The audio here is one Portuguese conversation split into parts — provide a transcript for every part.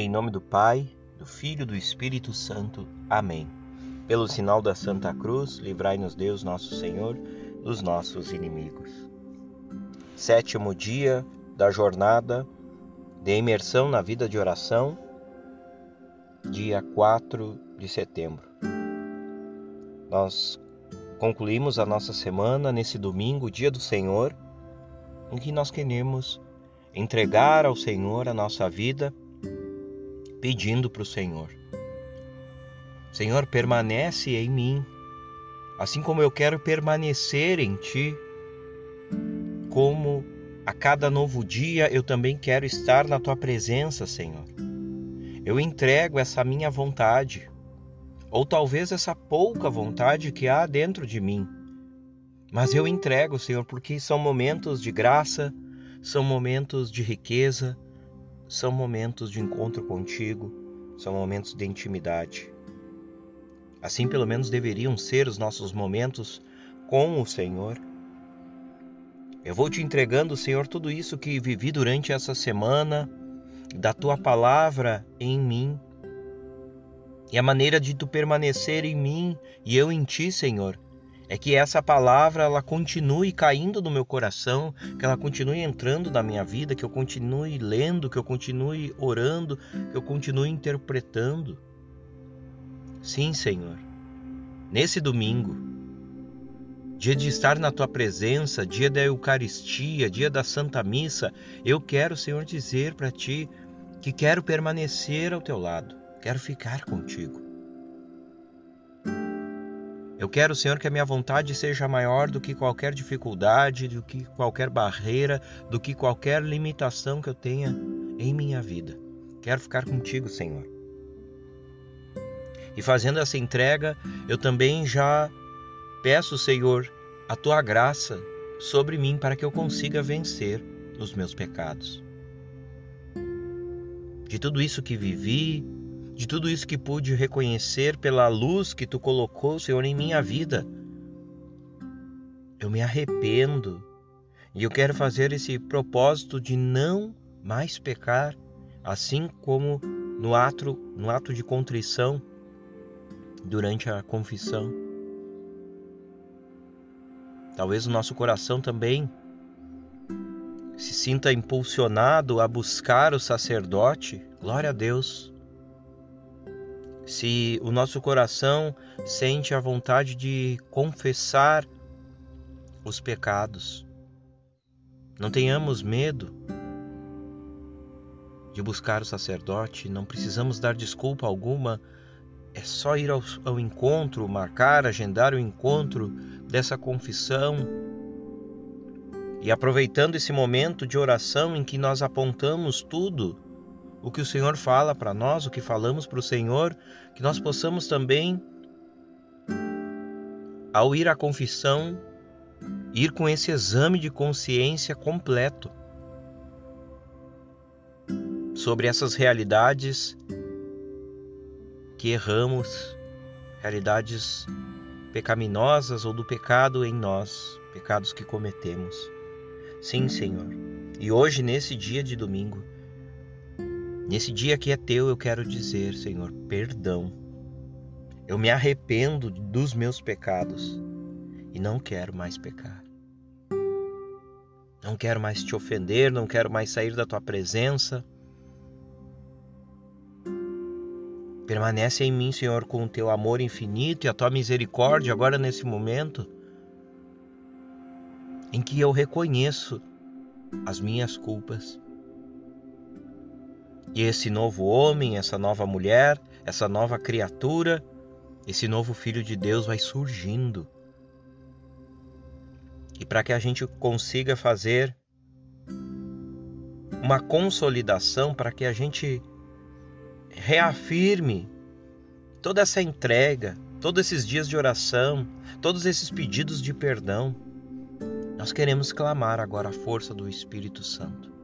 em nome do Pai, do Filho e do Espírito Santo. Amém. Pelo sinal da Santa Cruz, livrai-nos Deus, nosso Senhor, dos nossos inimigos. Sétimo dia da jornada de imersão na vida de oração, dia 4 de setembro. Nós concluímos a nossa semana nesse domingo, dia do Senhor, em que nós queremos entregar ao Senhor a nossa vida, pedindo para o Senhor: Senhor, permanece em mim, assim como eu quero permanecer em Ti, como a cada novo dia eu também quero estar na Tua presença, Senhor. Eu entrego essa minha vontade, ou talvez essa pouca vontade que há dentro de mim. Mas eu entrego, Senhor, porque são momentos de graça, são momentos de riqueza, são momentos de encontro contigo, são momentos de intimidade. Assim, pelo menos, deveriam ser os nossos momentos com o Senhor. Eu vou te entregando, Senhor, tudo isso que vivi durante essa semana, da tua palavra em mim, e a maneira de tu permanecer em mim e eu em ti, Senhor é que essa palavra ela continue caindo no meu coração, que ela continue entrando na minha vida, que eu continue lendo, que eu continue orando, que eu continue interpretando. Sim, Senhor. Nesse domingo, dia de estar na tua presença, dia da Eucaristia, dia da Santa Missa, eu quero, Senhor, dizer para ti que quero permanecer ao teu lado, quero ficar contigo. Eu quero, Senhor, que a minha vontade seja maior do que qualquer dificuldade, do que qualquer barreira, do que qualquer limitação que eu tenha em minha vida. Quero ficar contigo, Senhor. E fazendo essa entrega, eu também já peço, Senhor, a tua graça sobre mim para que eu consiga vencer os meus pecados. De tudo isso que vivi, de tudo isso que pude reconhecer pela luz que tu colocou, Senhor, em minha vida. Eu me arrependo e eu quero fazer esse propósito de não mais pecar, assim como no ato, no ato de contrição durante a confissão. Talvez o nosso coração também se sinta impulsionado a buscar o sacerdote. Glória a Deus se o nosso coração sente a vontade de confessar os pecados. Não tenhamos medo de buscar o sacerdote, não precisamos dar desculpa alguma, é só ir ao, ao encontro, marcar, agendar o encontro dessa confissão. E aproveitando esse momento de oração em que nós apontamos tudo o que o Senhor fala para nós, o que falamos para o Senhor, que nós possamos também, ao ir à confissão, ir com esse exame de consciência completo sobre essas realidades que erramos, realidades pecaminosas ou do pecado em nós, pecados que cometemos. Sim, Senhor. E hoje, nesse dia de domingo, Nesse dia que é teu, eu quero dizer, Senhor, perdão. Eu me arrependo dos meus pecados e não quero mais pecar. Não quero mais te ofender, não quero mais sair da tua presença. Permanece em mim, Senhor, com o teu amor infinito e a tua misericórdia agora nesse momento em que eu reconheço as minhas culpas e esse novo homem, essa nova mulher, essa nova criatura, esse novo filho de Deus vai surgindo. E para que a gente consiga fazer uma consolidação, para que a gente reafirme toda essa entrega, todos esses dias de oração, todos esses pedidos de perdão, nós queremos clamar agora a força do Espírito Santo.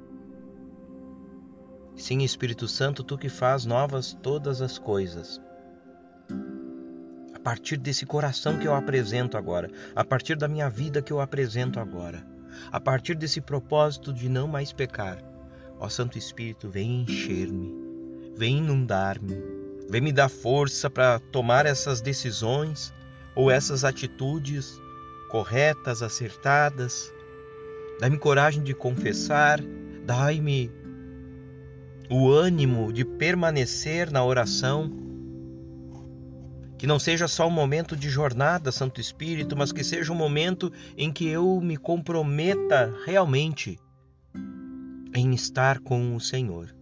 Sim, Espírito Santo, tu que faz novas todas as coisas. A partir desse coração que eu apresento agora, a partir da minha vida que eu apresento agora, a partir desse propósito de não mais pecar, ó Santo Espírito, vem encher-me, vem inundar-me, vem me dar força para tomar essas decisões ou essas atitudes corretas, acertadas. Dai-me coragem de confessar, dai-me o ânimo de permanecer na oração. Que não seja só um momento de jornada, Santo Espírito, mas que seja um momento em que eu me comprometa realmente em estar com o Senhor.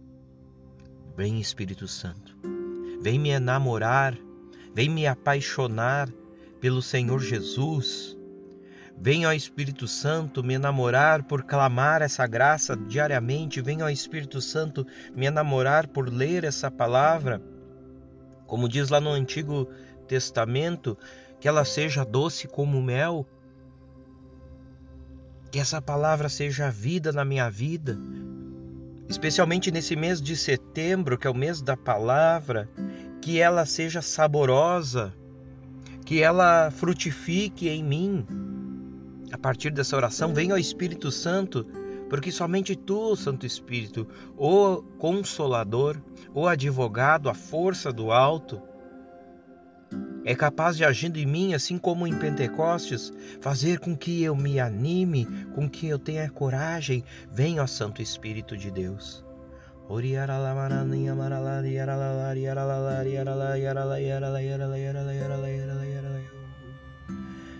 Vem, Espírito Santo, vem me enamorar, vem me apaixonar pelo Senhor Jesus. Vem, ó Espírito Santo, me enamorar por clamar essa graça diariamente. Vem, ó Espírito Santo, me enamorar por ler essa palavra. Como diz lá no Antigo Testamento, que ela seja doce como mel. Que essa palavra seja vida na minha vida, especialmente nesse mês de setembro, que é o mês da palavra, que ela seja saborosa, que ela frutifique em mim. A partir dessa oração, venha o Espírito Santo, porque somente tu, Santo Espírito, o consolador, o advogado, a força do alto, é capaz de agindo em mim, assim como em Pentecostes, fazer com que eu me anime, com que eu tenha coragem. Venha, ó Santo Espírito de Deus.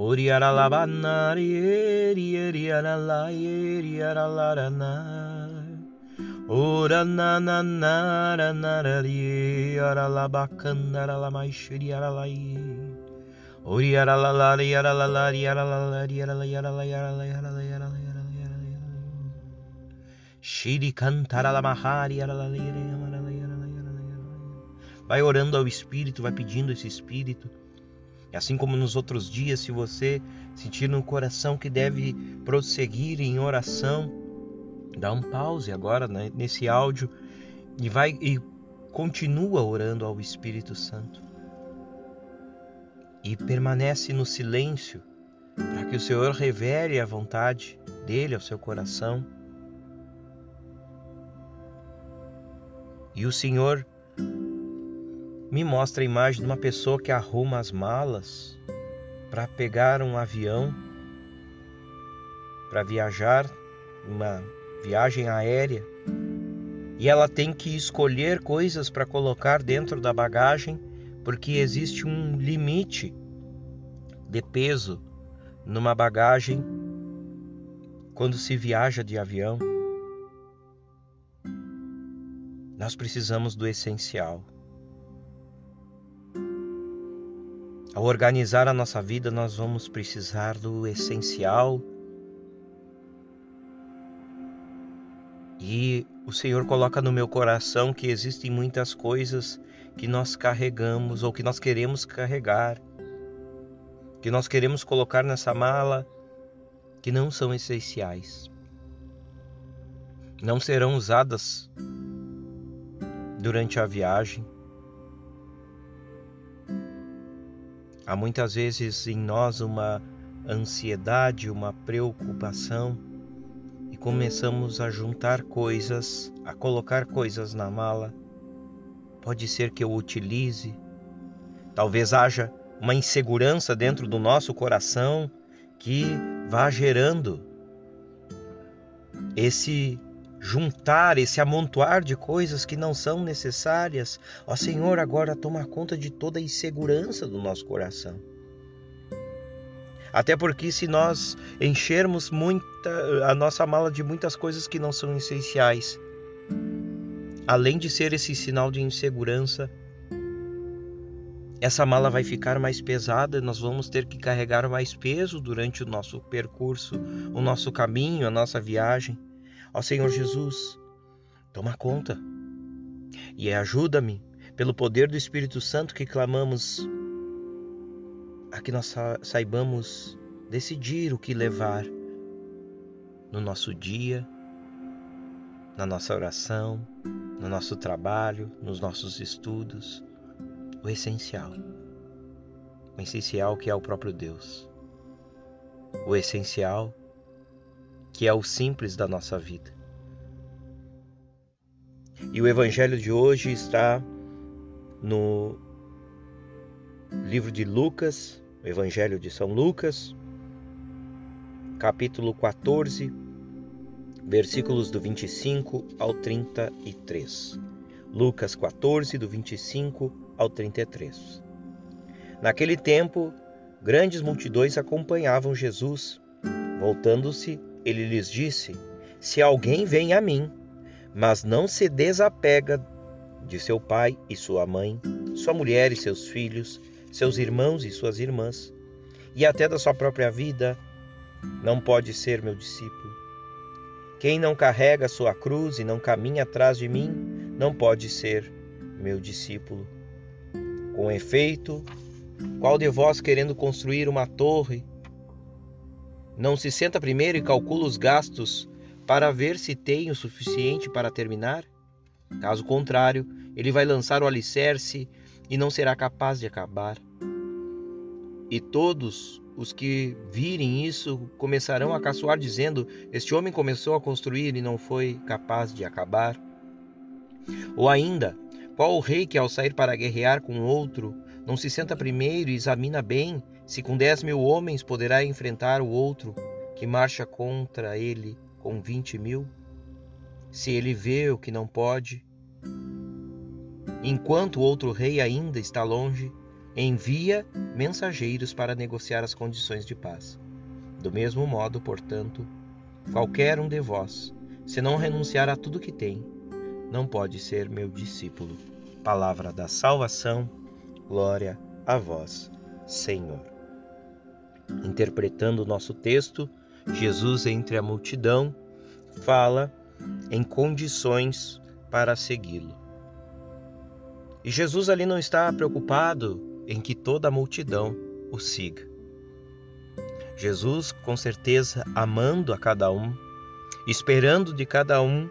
Ora na na na ra na ra ri ara la bakan ara la mai shri ara la i Ori ara la la ri ara la la ri ara la la ri ara la ara la ara la ara la ara la Shri cantara la mahari ara la ri ara la Vai orando ao espírito, vai pedindo esse espírito Assim como nos outros dias, se você sentir no coração que deve prosseguir em oração, dá um pause agora né, nesse áudio e vai e continua orando ao Espírito Santo e permanece no silêncio para que o Senhor revele a vontade dele ao seu coração. E o Senhor me mostra a imagem de uma pessoa que arruma as malas para pegar um avião para viajar, uma viagem aérea. E ela tem que escolher coisas para colocar dentro da bagagem porque existe um limite de peso numa bagagem quando se viaja de avião. Nós precisamos do essencial. Ao organizar a nossa vida, nós vamos precisar do essencial. E o Senhor coloca no meu coração que existem muitas coisas que nós carregamos ou que nós queremos carregar, que nós queremos colocar nessa mala, que não são essenciais. Não serão usadas durante a viagem. Há muitas vezes em nós uma ansiedade, uma preocupação e começamos a juntar coisas, a colocar coisas na mala pode ser que eu utilize. Talvez haja uma insegurança dentro do nosso coração que vá gerando esse juntar, esse amontoar de coisas que não são necessárias. Ó Senhor, agora toma conta de toda a insegurança do nosso coração. Até porque se nós enchermos muita a nossa mala de muitas coisas que não são essenciais, além de ser esse sinal de insegurança, essa mala vai ficar mais pesada, nós vamos ter que carregar mais peso durante o nosso percurso, o nosso caminho, a nossa viagem. Ó Senhor Jesus, toma conta e ajuda-me, pelo poder do Espírito Santo que clamamos, a que nós saibamos decidir o que levar no nosso dia, na nossa oração, no nosso trabalho, nos nossos estudos, o essencial. O essencial que é o próprio Deus. O essencial que é o simples da nossa vida. E o evangelho de hoje está no livro de Lucas, o evangelho de São Lucas, capítulo 14, versículos do 25 ao 33. Lucas 14, do 25 ao 33. Naquele tempo, grandes multidões acompanhavam Jesus. Voltando-se, ele lhes disse: Se alguém vem a mim, mas não se desapega de seu pai e sua mãe, sua mulher e seus filhos, seus irmãos e suas irmãs, e até da sua própria vida, não pode ser meu discípulo. Quem não carrega sua cruz e não caminha atrás de mim, não pode ser meu discípulo. Com efeito, qual de vós querendo construir uma torre, não se senta primeiro e calcula os gastos para ver se tem o suficiente para terminar? Caso contrário, ele vai lançar o alicerce e não será capaz de acabar. E todos os que virem isso começarão a caçoar, dizendo: Este homem começou a construir e não foi capaz de acabar. Ou ainda, qual o rei que, ao sair para guerrear com outro, não se senta primeiro e examina bem se com dez mil homens poderá enfrentar o outro que marcha contra ele com vinte mil? Se ele vê o que não pode, enquanto o outro rei ainda está longe, envia mensageiros para negociar as condições de paz. Do mesmo modo, portanto, qualquer um de vós, se não renunciar a tudo que tem, não pode ser meu discípulo. Palavra da salvação, glória a vós, Senhor. Interpretando o nosso texto, Jesus entre a multidão fala em condições para segui-lo. E Jesus ali não está preocupado em que toda a multidão o siga. Jesus, com certeza, amando a cada um, esperando de cada um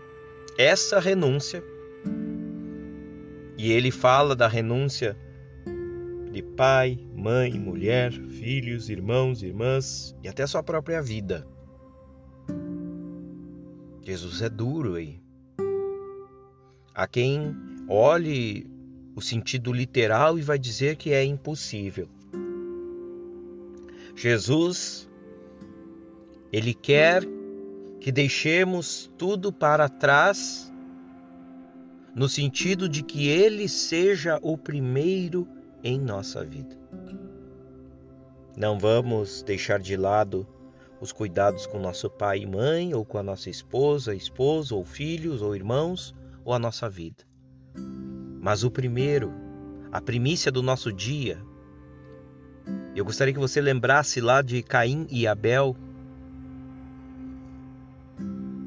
essa renúncia. E ele fala da renúncia de pai, mãe, mulher, filhos, irmãos, irmãs e até sua própria vida. Jesus é duro aí. Há quem olhe o sentido literal e vai dizer que é impossível. Jesus, ele quer que deixemos tudo para trás, no sentido de que ele seja o primeiro em nossa vida. Não vamos deixar de lado os cuidados com nosso pai e mãe, ou com a nossa esposa, esposo, ou filhos, ou irmãos, ou a nossa vida. Mas o primeiro, a primícia do nosso dia, eu gostaria que você lembrasse lá de Caim e Abel.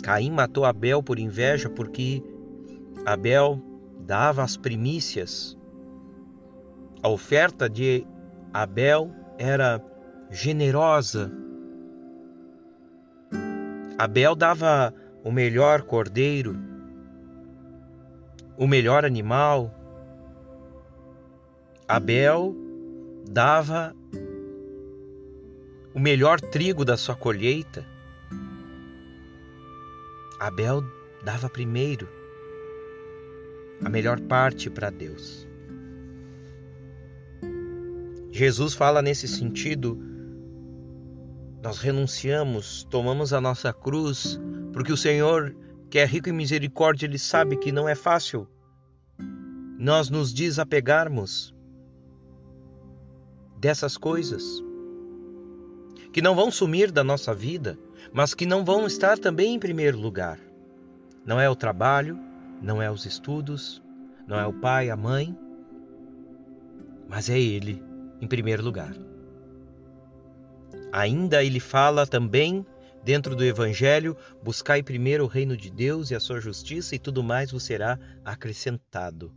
Caim matou Abel por inveja porque Abel dava as primícias. A oferta de Abel era generosa. Abel dava o melhor cordeiro, o melhor animal. Abel dava o melhor trigo da sua colheita. Abel dava primeiro a melhor parte para Deus. Jesus fala nesse sentido. Nós renunciamos, tomamos a nossa cruz, porque o Senhor que é rico em misericórdia, ele sabe que não é fácil nós nos desapegarmos dessas coisas que não vão sumir da nossa vida, mas que não vão estar também em primeiro lugar. Não é o trabalho, não é os estudos, não é o pai, a mãe, mas é ele em primeiro lugar. Ainda ele fala também Dentro do Evangelho, buscai primeiro o reino de Deus e a sua justiça, e tudo mais vos será acrescentado.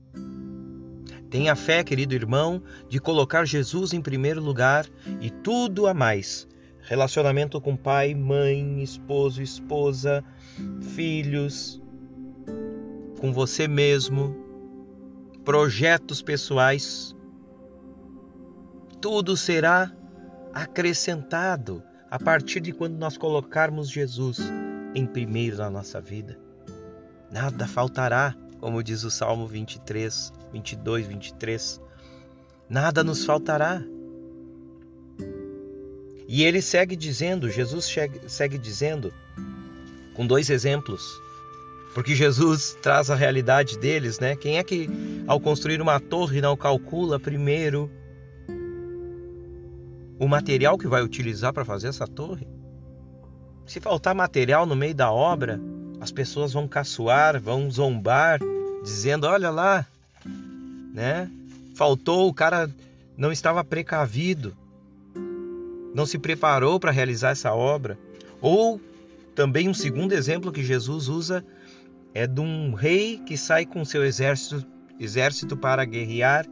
Tenha fé, querido irmão, de colocar Jesus em primeiro lugar e tudo a mais. Relacionamento com pai, mãe, esposo, esposa, filhos, com você mesmo, projetos pessoais, tudo será acrescentado a partir de quando nós colocarmos Jesus em primeiro na nossa vida. Nada faltará, como diz o Salmo 23, 22, 23. Nada nos faltará. E ele segue dizendo, Jesus segue dizendo, com dois exemplos, porque Jesus traz a realidade deles, né? Quem é que ao construir uma torre não calcula primeiro o material que vai utilizar para fazer essa torre? Se faltar material no meio da obra, as pessoas vão caçoar, vão zombar, dizendo: "Olha lá, né? Faltou, o cara não estava precavido, não se preparou para realizar essa obra". Ou também um segundo exemplo que Jesus usa é de um rei que sai com seu exército, exército para guerrear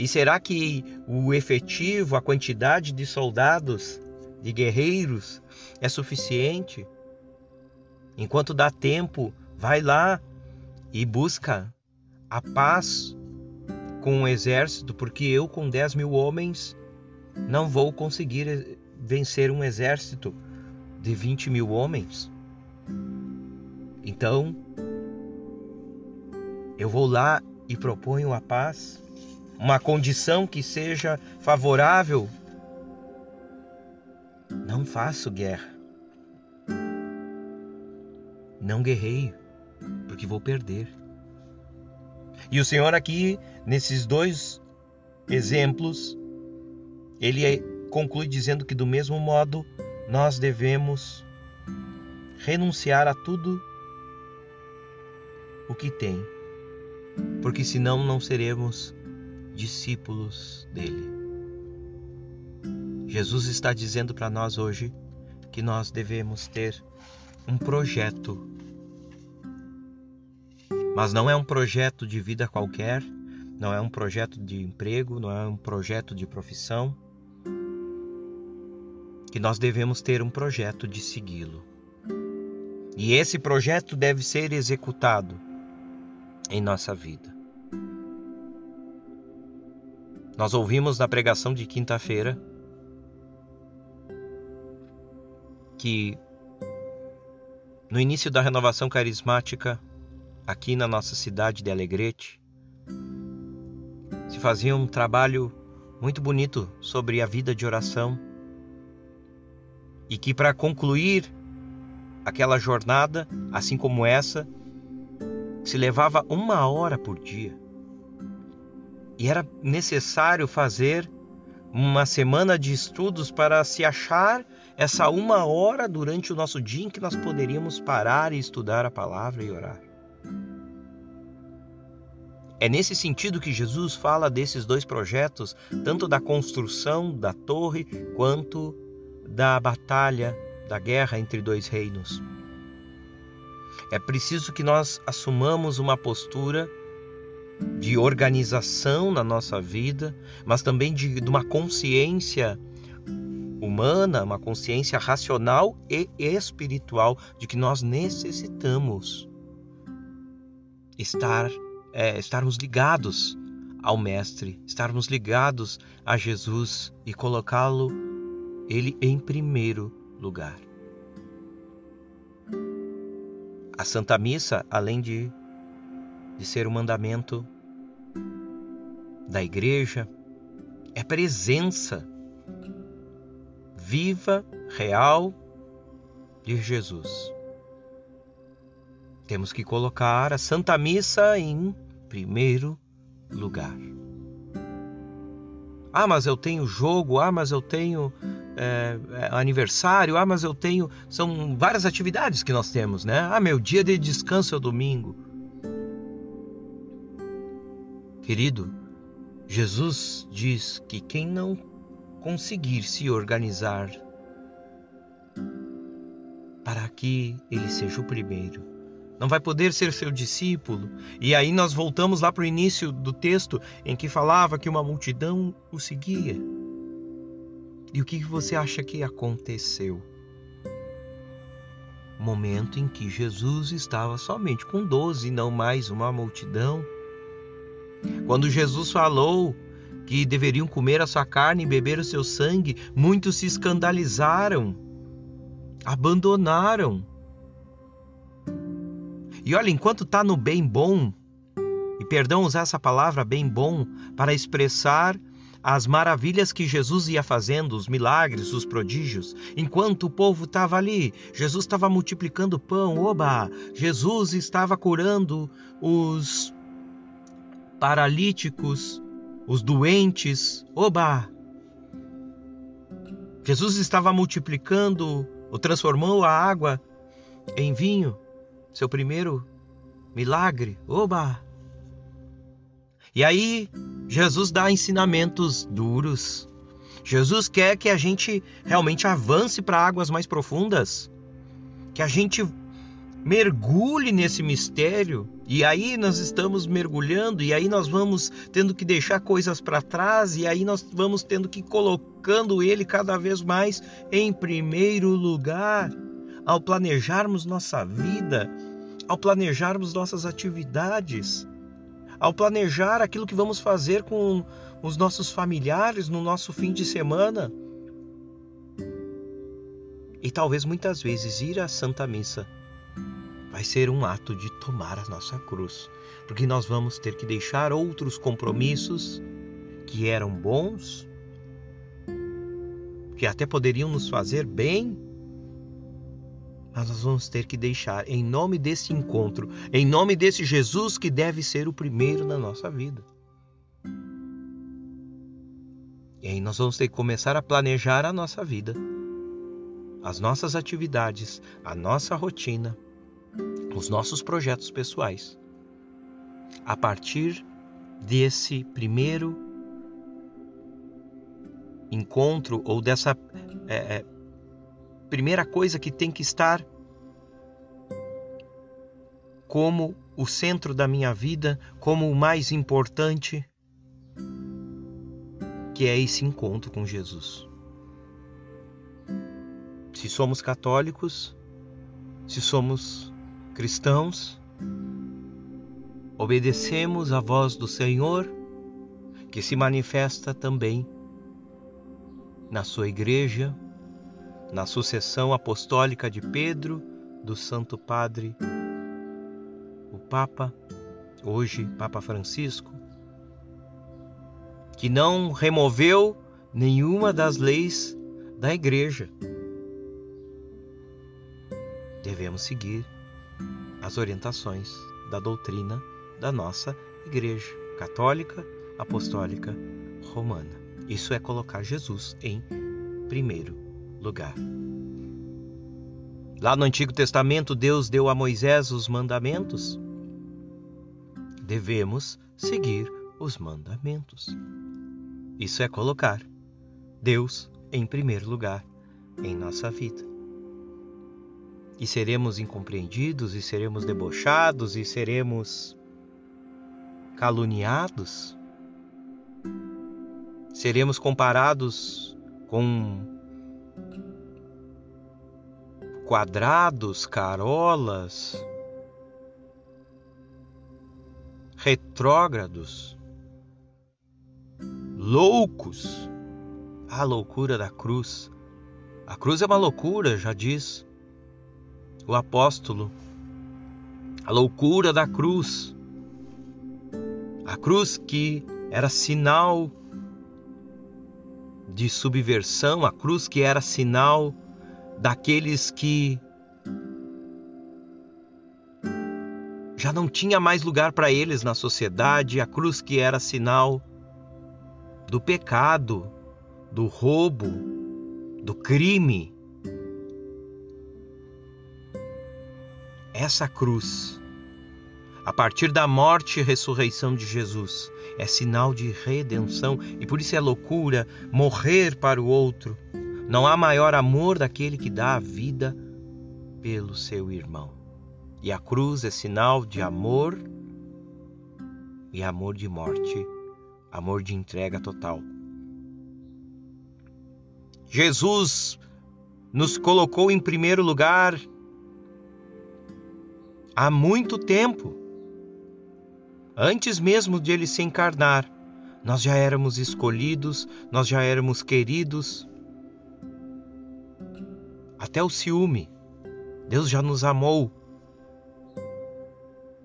e será que o efetivo, a quantidade de soldados, de guerreiros, é suficiente? Enquanto dá tempo, vai lá e busca a paz com o exército, porque eu, com 10 mil homens, não vou conseguir vencer um exército de 20 mil homens. Então, eu vou lá e proponho a paz uma condição que seja favorável, não faço guerra. Não guerreio, porque vou perder. E o Senhor aqui, nesses dois exemplos, ele conclui dizendo que do mesmo modo nós devemos renunciar a tudo o que tem, porque senão não seremos discípulos dele. Jesus está dizendo para nós hoje que nós devemos ter um projeto. Mas não é um projeto de vida qualquer, não é um projeto de emprego, não é um projeto de profissão. Que nós devemos ter um projeto de segui-lo. E esse projeto deve ser executado em nossa vida. Nós ouvimos na pregação de quinta-feira que no início da renovação carismática, aqui na nossa cidade de Alegrete, se fazia um trabalho muito bonito sobre a vida de oração e que para concluir aquela jornada, assim como essa, se levava uma hora por dia. E era necessário fazer uma semana de estudos para se achar essa uma hora durante o nosso dia em que nós poderíamos parar e estudar a palavra e orar. É nesse sentido que Jesus fala desses dois projetos, tanto da construção da torre quanto da batalha, da guerra entre dois reinos. É preciso que nós assumamos uma postura de organização na nossa vida, mas também de, de uma consciência humana, uma consciência racional e espiritual de que nós necessitamos estar, é, estarmos ligados ao Mestre, estarmos ligados a Jesus e colocá-lo ele em primeiro lugar. A Santa Missa, além de de ser o mandamento da igreja, é presença viva, real de Jesus. Temos que colocar a Santa Missa em primeiro lugar. Ah, mas eu tenho jogo, ah, mas eu tenho é, aniversário, ah, mas eu tenho. São várias atividades que nós temos, né? Ah, meu dia de descanso é o domingo. Querido, Jesus diz que quem não conseguir se organizar para que ele seja o primeiro, não vai poder ser seu discípulo. E aí nós voltamos lá para o início do texto em que falava que uma multidão o seguia. E o que você acha que aconteceu? Momento em que Jesus estava somente com doze, não mais uma multidão. Quando Jesus falou que deveriam comer a sua carne e beber o seu sangue, muitos se escandalizaram, abandonaram. E olha, enquanto está no bem bom, e perdão usar essa palavra bem bom para expressar as maravilhas que Jesus ia fazendo, os milagres, os prodígios, enquanto o povo estava ali, Jesus estava multiplicando pão, oba! Jesus estava curando os paralíticos, os doentes, oba! Jesus estava multiplicando, ou transformou a água em vinho, seu primeiro milagre, oba! E aí, Jesus dá ensinamentos duros. Jesus quer que a gente realmente avance para águas mais profundas, que a gente mergulhe nesse mistério. E aí nós estamos mergulhando e aí nós vamos tendo que deixar coisas para trás e aí nós vamos tendo que colocando ele cada vez mais em primeiro lugar ao planejarmos nossa vida, ao planejarmos nossas atividades ao planejar aquilo que vamos fazer com os nossos familiares no nosso fim de semana. E talvez muitas vezes ir à Santa Missa vai ser um ato de tomar a nossa cruz, porque nós vamos ter que deixar outros compromissos que eram bons, que até poderiam nos fazer bem, mas nós vamos ter que deixar em nome desse encontro, em nome desse Jesus que deve ser o primeiro na nossa vida. E aí nós vamos ter que começar a planejar a nossa vida, as nossas atividades, a nossa rotina, os nossos projetos pessoais. A partir desse primeiro encontro ou dessa é, é, primeira coisa que tem que estar como o centro da minha vida, como o mais importante, que é esse encontro com Jesus. Se somos católicos, se somos cristãos, obedecemos a voz do Senhor, que se manifesta também na sua igreja, na sucessão apostólica de Pedro, do Santo Padre, o Papa, hoje Papa Francisco, que não removeu nenhuma das leis da Igreja. Devemos seguir as orientações da doutrina da nossa Igreja Católica Apostólica Romana. Isso é colocar Jesus em primeiro lugar. Lá no Antigo Testamento, Deus deu a Moisés os mandamentos. Devemos seguir os mandamentos. Isso é colocar Deus em primeiro lugar em nossa vida. E seremos incompreendidos, e seremos debochados, e seremos caluniados. Seremos comparados com quadrados, carolas, retrógrados, loucos. A loucura da cruz. A cruz é uma loucura, já diz o apóstolo. A loucura da cruz. A cruz que era sinal de subversão, a cruz que era sinal daqueles que já não tinha mais lugar para eles na sociedade, a cruz que era sinal do pecado, do roubo, do crime. Essa cruz, a partir da morte e ressurreição de Jesus, é sinal de redenção e por isso é loucura morrer para o outro não há maior amor daquele que dá a vida pelo seu irmão. E a cruz é sinal de amor e amor de morte, amor de entrega total. Jesus nos colocou em primeiro lugar há muito tempo. Antes mesmo de ele se encarnar, nós já éramos escolhidos, nós já éramos queridos. Até o ciúme, Deus já nos amou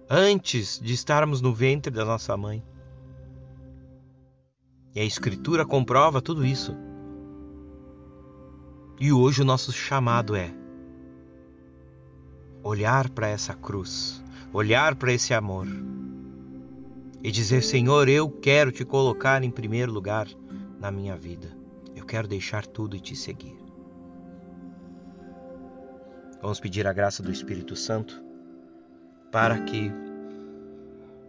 antes de estarmos no ventre da nossa mãe. E a Escritura comprova tudo isso. E hoje o nosso chamado é olhar para essa cruz, olhar para esse amor e dizer: Senhor, eu quero te colocar em primeiro lugar na minha vida. Eu quero deixar tudo e te seguir. Vamos pedir a graça do Espírito Santo para que,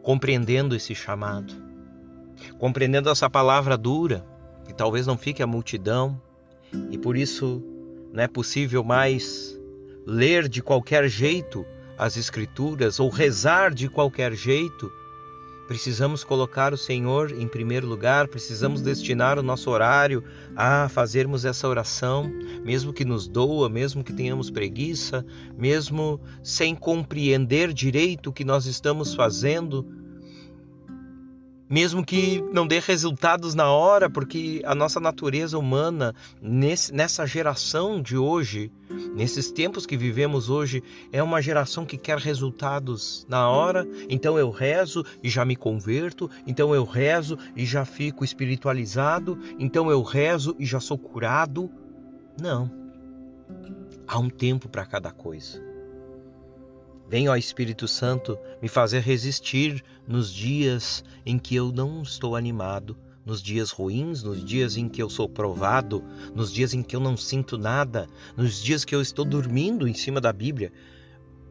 compreendendo esse chamado, compreendendo essa palavra dura, que talvez não fique a multidão, e por isso não é possível mais ler de qualquer jeito as Escrituras ou rezar de qualquer jeito, Precisamos colocar o Senhor em primeiro lugar, precisamos destinar o nosso horário a fazermos essa oração, mesmo que nos doa, mesmo que tenhamos preguiça, mesmo sem compreender direito o que nós estamos fazendo, mesmo que não dê resultados na hora, porque a nossa natureza humana, nesse, nessa geração de hoje, nesses tempos que vivemos hoje, é uma geração que quer resultados na hora. Então eu rezo e já me converto, então eu rezo e já fico espiritualizado, então eu rezo e já sou curado. Não. Há um tempo para cada coisa. Vem, ó Espírito Santo, me fazer resistir nos dias em que eu não estou animado, nos dias ruins, nos dias em que eu sou provado, nos dias em que eu não sinto nada, nos dias que eu estou dormindo em cima da Bíblia.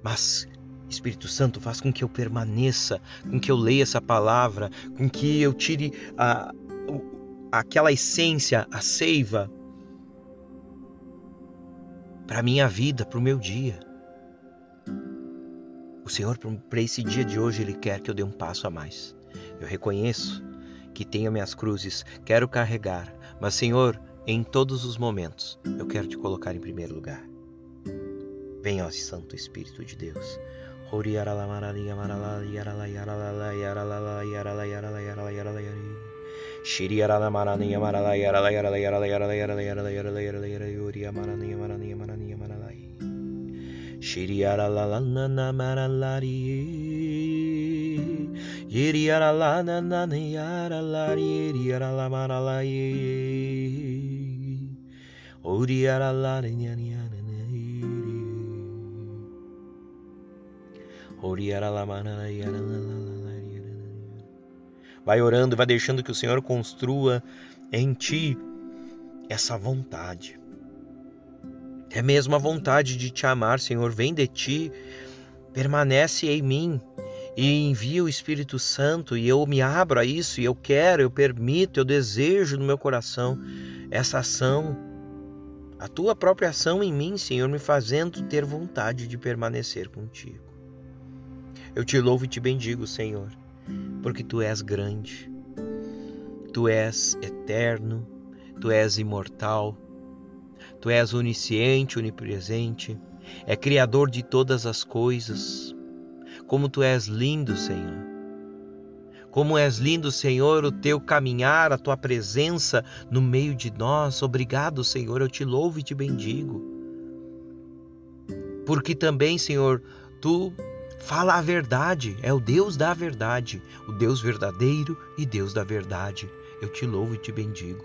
Mas, Espírito Santo, faz com que eu permaneça, com que eu leia essa palavra, com que eu tire a, aquela essência, a seiva, para a minha vida, para o meu dia. O Senhor, para esse dia de hoje, Ele quer que eu dê um passo a mais. Eu reconheço que tenho minhas cruzes, quero carregar, mas, Senhor, em todos os momentos, eu quero te colocar em primeiro lugar. Venha, ó Santo Espírito de Deus. Shiriara Vai orando, vai deixando que o Senhor construa em ti essa vontade é mesmo a vontade de te amar, Senhor, vem de ti, permanece em mim e envia o Espírito Santo e eu me abro a isso e eu quero, eu permito, eu desejo no meu coração essa ação, a tua própria ação em mim, Senhor, me fazendo ter vontade de permanecer contigo. Eu te louvo e te bendigo, Senhor, porque tu és grande, tu és eterno, tu és imortal Tu és onisciente, onipresente, é criador de todas as coisas. Como tu és lindo, Senhor. Como és lindo, Senhor, o teu caminhar, a tua presença no meio de nós. Obrigado, Senhor, eu te louvo e te bendigo. Porque também, Senhor, tu fala a verdade, é o Deus da verdade, o Deus verdadeiro e Deus da verdade. Eu te louvo e te bendigo.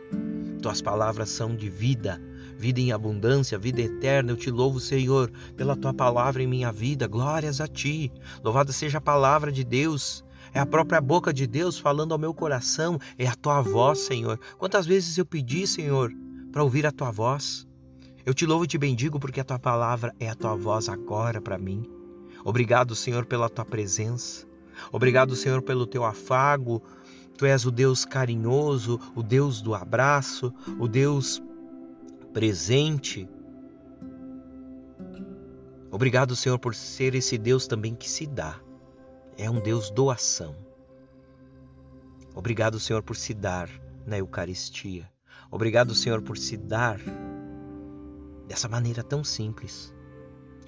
Tuas palavras são de vida, vida em abundância, vida eterna. Eu te louvo, Senhor, pela tua palavra em minha vida. Glórias a ti. Louvada seja a palavra de Deus. É a própria boca de Deus falando ao meu coração. É a tua voz, Senhor. Quantas vezes eu pedi, Senhor, para ouvir a tua voz? Eu te louvo e te bendigo porque a tua palavra é a tua voz agora para mim. Obrigado, Senhor, pela tua presença. Obrigado, Senhor, pelo teu afago. Tu és o Deus carinhoso, o Deus do abraço, o Deus presente. Obrigado, Senhor, por ser esse Deus também que se dá. É um Deus doação. Obrigado, Senhor, por se dar na Eucaristia. Obrigado, Senhor, por se dar dessa maneira tão simples.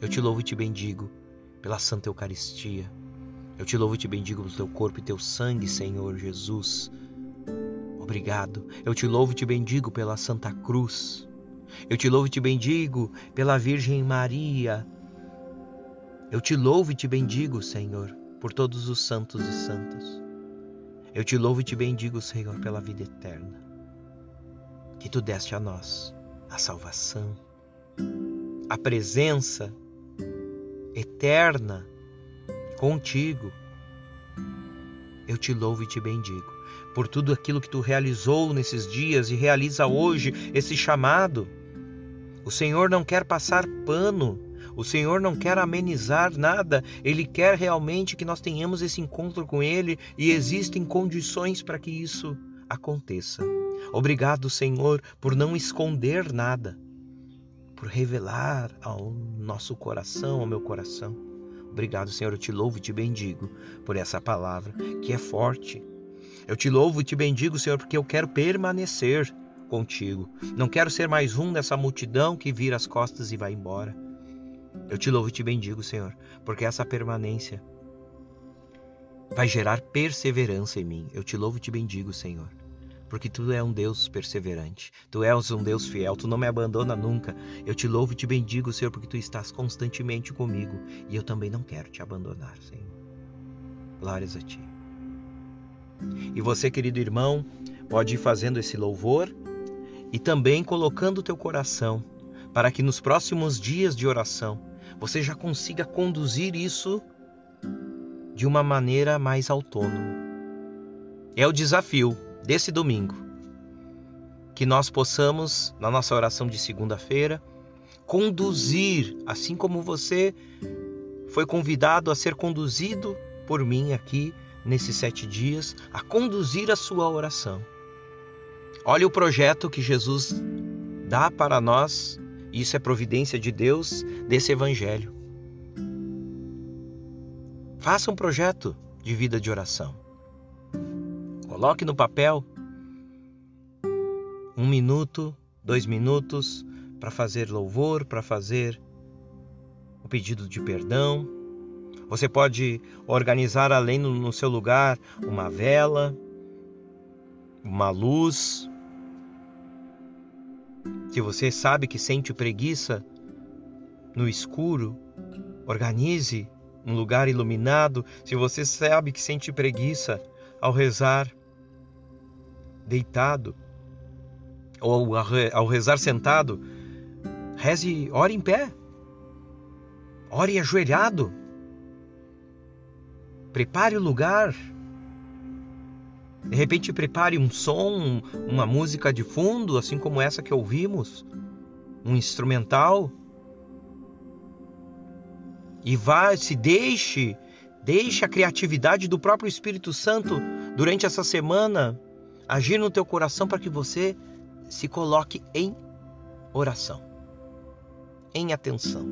Eu te louvo e te bendigo pela Santa Eucaristia. Eu te louvo e te bendigo pelo teu corpo e teu sangue, Senhor Jesus. Obrigado. Eu te louvo e te bendigo pela Santa Cruz. Eu te louvo e te bendigo pela Virgem Maria. Eu te louvo e te bendigo, Senhor, por todos os santos e santas. Eu te louvo e te bendigo, Senhor, pela vida eterna que tu deste a nós, a salvação, a presença eterna contigo. Eu te louvo e te bendigo por tudo aquilo que tu realizou nesses dias e realiza hoje esse chamado. O Senhor não quer passar pano, o Senhor não quer amenizar nada, Ele quer realmente que nós tenhamos esse encontro com Ele e existem condições para que isso aconteça. Obrigado, Senhor, por não esconder nada, por revelar ao nosso coração, ao meu coração. Obrigado, Senhor, eu te louvo e te bendigo por essa palavra que é forte. Eu te louvo e te bendigo, Senhor, porque eu quero permanecer contigo. Não quero ser mais um dessa multidão que vira as costas e vai embora. Eu te louvo e te bendigo, Senhor, porque essa permanência vai gerar perseverança em mim. Eu te louvo e te bendigo, Senhor porque tu é um Deus perseverante, tu és um Deus fiel, tu não me abandona nunca. Eu te louvo e te bendigo, Senhor, porque tu estás constantemente comigo e eu também não quero te abandonar, Senhor. Glórias a ti. E você, querido irmão, pode ir fazendo esse louvor e também colocando o teu coração para que nos próximos dias de oração você já consiga conduzir isso de uma maneira mais autônoma. É o desafio desse domingo. Que nós possamos, na nossa oração de segunda-feira, conduzir, assim como você foi convidado a ser conduzido por mim aqui nesses sete dias, a conduzir a sua oração. Olha o projeto que Jesus dá para nós, isso é providência de Deus desse Evangelho. Faça um projeto de vida de oração. Coloque no papel um minuto, dois minutos para fazer louvor, para fazer o pedido de perdão. Você pode organizar além no, seu lugar uma vela, uma luz. Se você sabe que sente preguiça no escuro, organize um lugar iluminado. Se você sabe que sente preguiça ao rezar, deitado ou ao rezar sentado, reze, ore em pé, ore ajoelhado, prepare o lugar. De repente, prepare um som, uma música de fundo, assim como essa que ouvimos, um instrumental. E vá, se deixe, deixe a criatividade do próprio Espírito Santo durante essa semana agir no teu coração para que você se coloque em oração, em atenção.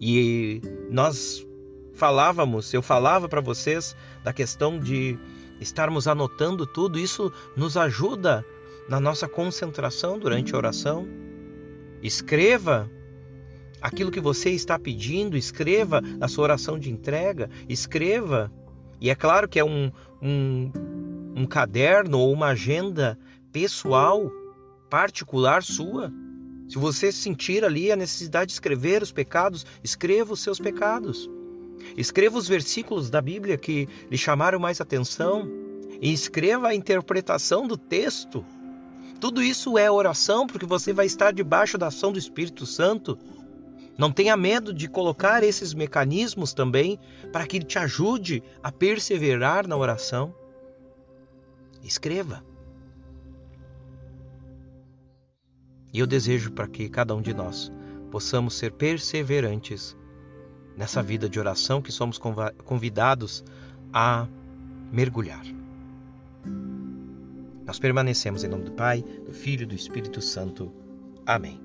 E nós falávamos, eu falava para vocês da questão de estarmos anotando tudo, isso nos ajuda na nossa concentração durante a oração. Escreva aquilo que você está pedindo, escreva a sua oração de entrega, escreva. E é claro que é um, um um caderno ou uma agenda pessoal, particular sua. Se você sentir ali a necessidade de escrever os pecados, escreva os seus pecados. Escreva os versículos da Bíblia que lhe chamaram mais atenção e escreva a interpretação do texto. Tudo isso é oração porque você vai estar debaixo da ação do Espírito Santo. Não tenha medo de colocar esses mecanismos também para que ele te ajude a perseverar na oração. Escreva. E eu desejo para que cada um de nós possamos ser perseverantes nessa vida de oração que somos convidados a mergulhar. Nós permanecemos em nome do Pai, do Filho e do Espírito Santo. Amém.